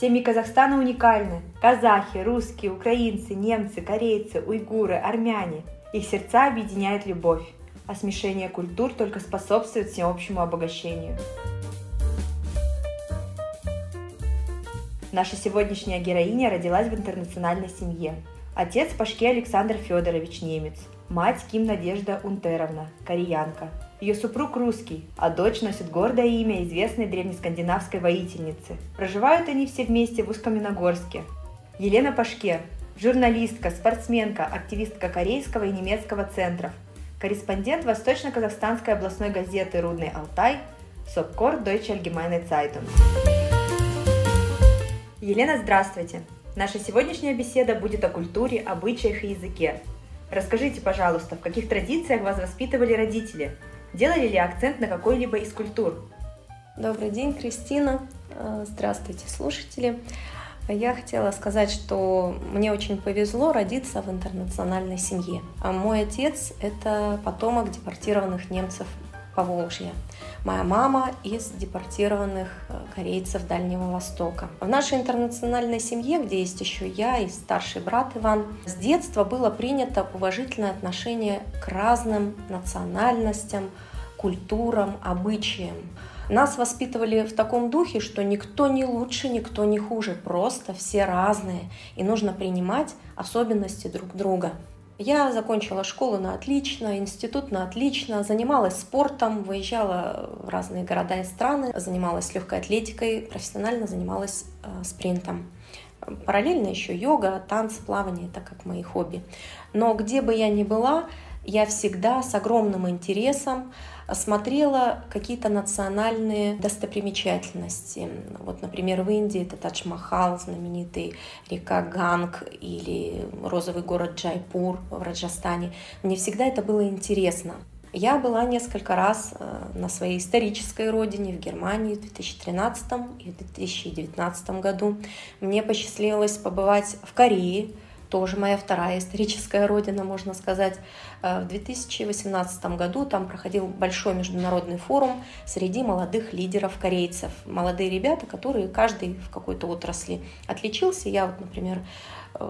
Семьи Казахстана уникальны. Казахи, русские, украинцы, немцы, корейцы, уйгуры, армяне. Их сердца объединяет любовь, а смешение культур только способствует всеобщему обогащению. Наша сегодняшняя героиня родилась в интернациональной семье. Отец Пашке Александр Федорович немец, мать Ким Надежда Унтеровна, кореянка. Ее супруг русский, а дочь носит гордое имя известной древнескандинавской воительницы. Проживают они все вместе в Узкоминогорске. Елена Пашке – журналистка, спортсменка, активистка корейского и немецкого центров, корреспондент Восточно-Казахстанской областной газеты «Рудный Алтай», Сопкор Deutsche Allgemeine Zeitung. Елена, здравствуйте! Наша сегодняшняя беседа будет о культуре, обычаях и языке. Расскажите, пожалуйста, в каких традициях вас воспитывали родители – Делали ли акцент на какой-либо из культур? Добрый день, Кристина. Э, здравствуйте, слушатели. Я хотела сказать, что мне очень повезло родиться в интернациональной семье. А мой отец – это потомок депортированных немцев по Волжье. Моя мама из депортированных э, корейцев Дальнего Востока. В нашей интернациональной семье, где есть еще я и старший брат Иван, с детства было принято уважительное отношение к разным национальностям, культурам, обычаям. Нас воспитывали в таком духе, что никто не лучше, никто не хуже, просто все разные, и нужно принимать особенности друг друга. Я закончила школу на отлично, институт на отлично, занималась спортом, выезжала в разные города и страны, занималась легкой атлетикой, профессионально занималась э, спринтом. Параллельно еще йога, танцы, плавание, это как мои хобби. Но где бы я ни была, я всегда с огромным интересом смотрела какие-то национальные достопримечательности. Вот, например, в Индии это Тадж-Махал, знаменитый река Ганг или розовый город Джайпур в Раджастане. Мне всегда это было интересно. Я была несколько раз э, на своей исторической родине в Германии в 2013 и 2019 году. Мне посчастливилось побывать в Корее, тоже моя вторая историческая родина, можно сказать. Э, в 2018 году там проходил большой международный форум среди молодых лидеров корейцев. Молодые ребята, которые каждый в какой-то отрасли отличился. Я вот, например,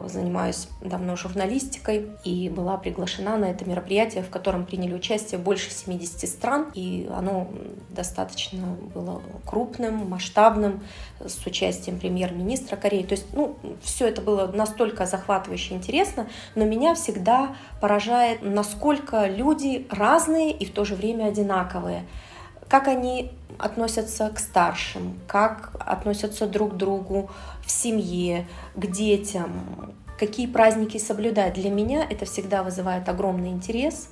занимаюсь давно журналистикой и была приглашена на это мероприятие, в котором приняли участие больше 70 стран, и оно достаточно было крупным, масштабным, с участием премьер-министра Кореи. То есть, ну, все это было настолько захватывающе интересно, но меня всегда поражает, насколько люди разные и в то же время одинаковые как они относятся к старшим, как относятся друг к другу в семье, к детям, какие праздники соблюдать. Для меня это всегда вызывает огромный интерес.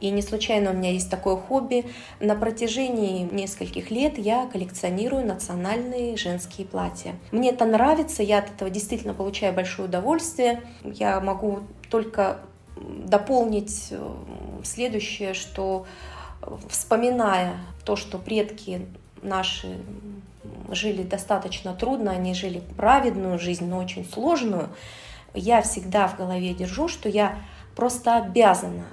И не случайно у меня есть такое хобби. На протяжении нескольких лет я коллекционирую национальные женские платья. Мне это нравится, я от этого действительно получаю большое удовольствие. Я могу только дополнить э, следующее, что вспоминая то, что предки наши жили достаточно трудно, они жили праведную жизнь, но очень сложную, я всегда в голове держу, что я просто обязана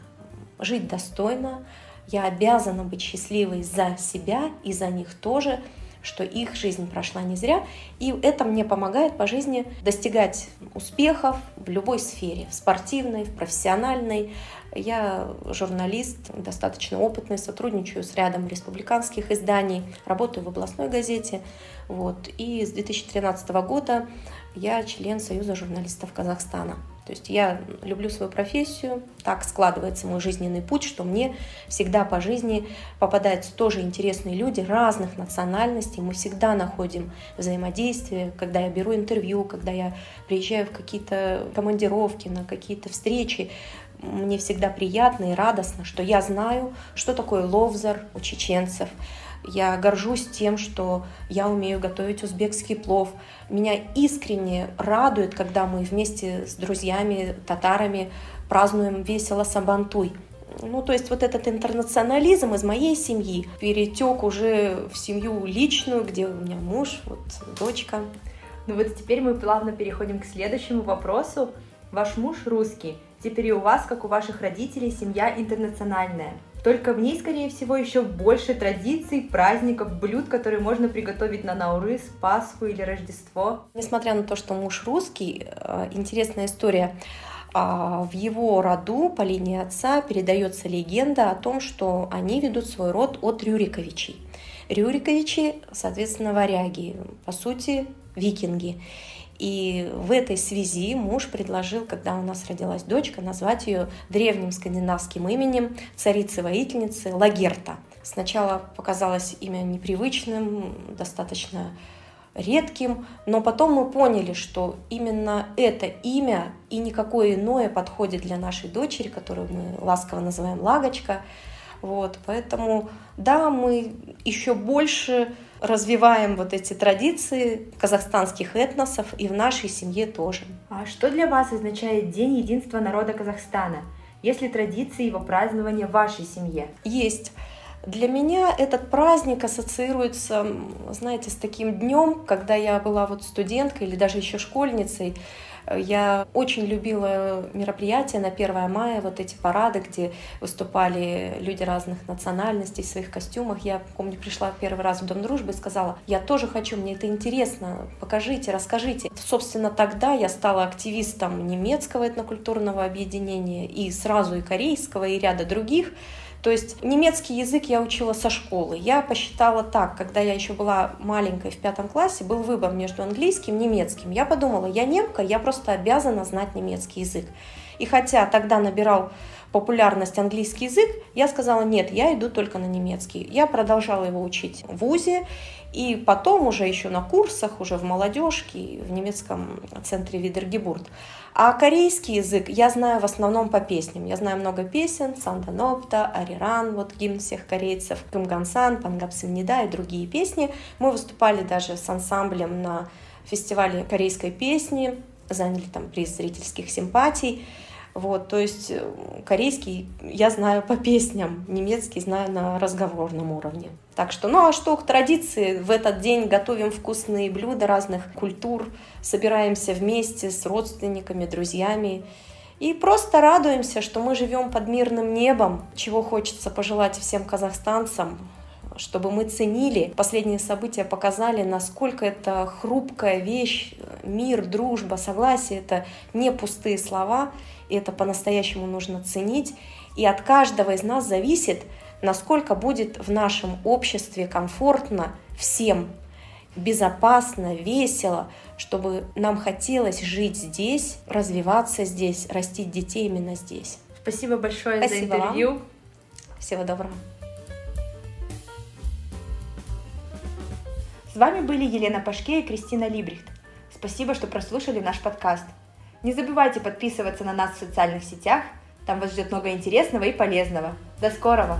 жить достойно, я обязана быть счастливой за себя и за них тоже, что их жизнь прошла не зря, и это мне помогает по жизни достигать успехов в любой сфере, в спортивной, в профессиональной, я журналист, достаточно опытный, сотрудничаю с рядом республиканских изданий, работаю в областной газете. Вот. И с 2013 года я член Союза журналистов Казахстана. То есть я люблю свою профессию, так складывается мой жизненный путь, что мне всегда по жизни попадаются тоже интересные люди разных национальностей. Мы всегда находим взаимодействие, когда я беру интервью, когда я приезжаю в какие-то командировки, на какие-то встречи мне всегда приятно и радостно, что я знаю, что такое ловзар у чеченцев. Я горжусь тем, что я умею готовить узбекский плов. Меня искренне радует, когда мы вместе с друзьями, татарами празднуем весело Сабантуй. Ну, то есть вот этот интернационализм из моей семьи перетек уже в семью личную, где у меня муж, вот дочка. Ну вот теперь мы плавно переходим к следующему вопросу. Ваш муж русский. Теперь и у вас, как у ваших родителей, семья интернациональная. Только в ней, скорее всего, еще больше традиций, праздников, блюд, которые можно приготовить на Наурыз, Пасху или Рождество. Несмотря на то, что муж русский, э, интересная история. А, в его роду по линии отца передается легенда о том, что они ведут свой род от Рюриковичей. Рюриковичи, соответственно, варяги, по сути, викинги. И в этой связи муж предложил, когда у нас родилась дочка, назвать ее древним скандинавским именем царицы-воительницы Лагерта. Сначала показалось имя непривычным, достаточно редким, но потом мы поняли, что именно это имя и никакое иное подходит для нашей дочери, которую мы ласково называем Лагочка. Вот, поэтому, да, мы еще больше развиваем вот эти традиции казахстанских этносов и в нашей семье тоже. А что для вас означает День единства народа Казахстана? Есть ли традиции его празднования в вашей семье? Есть. Для меня этот праздник ассоциируется, знаете, с таким днем, когда я была вот студенткой или даже еще школьницей. Я очень любила мероприятия на 1 мая, вот эти парады, где выступали люди разных национальностей в своих костюмах. Я помню, пришла первый раз в Дом дружбы и сказала, я тоже хочу, мне это интересно, покажите, расскажите. Собственно, тогда я стала активистом немецкого этнокультурного объединения и сразу и корейского, и ряда других. То есть немецкий язык я учила со школы. Я посчитала так, когда я еще была маленькой в пятом классе, был выбор между английским и немецким. Я подумала, я немка, я просто обязана знать немецкий язык. И хотя тогда набирал популярность английский язык, я сказала, нет, я иду только на немецкий. Я продолжала его учить в ВУЗе, и потом уже еще на курсах, уже в молодежке, в немецком центре Видергебурт. А корейский язык я знаю в основном по песням. Я знаю много песен, Санданопта, Ариран, вот гимн всех корейцев, Кымгансан, Пангапсимнида и другие песни. Мы выступали даже с ансамблем на фестивале корейской песни, заняли там приз зрительских симпатий. Вот, то есть э, корейский я знаю по песням, немецкий знаю на разговорном уровне. Так что, ну а что, к традиции, в этот день готовим вкусные блюда разных культур, собираемся вместе с родственниками, друзьями и просто радуемся, что мы живем под мирным небом, чего хочется пожелать всем казахстанцам, чтобы мы ценили. Последние события показали, насколько это хрупкая вещь, мир, дружба, согласие — это не пустые слова, и это по-настоящему нужно ценить. И от каждого из нас зависит, насколько будет в нашем обществе комфортно всем, безопасно, весело, чтобы нам хотелось жить здесь, развиваться здесь, растить детей именно здесь. Спасибо большое Спасибо за интервью. Вам. Всего доброго. С вами были Елена Пашке и Кристина Либрихт. Спасибо, что прослушали наш подкаст. Не забывайте подписываться на нас в социальных сетях, там вас ждет много интересного и полезного. До скорого!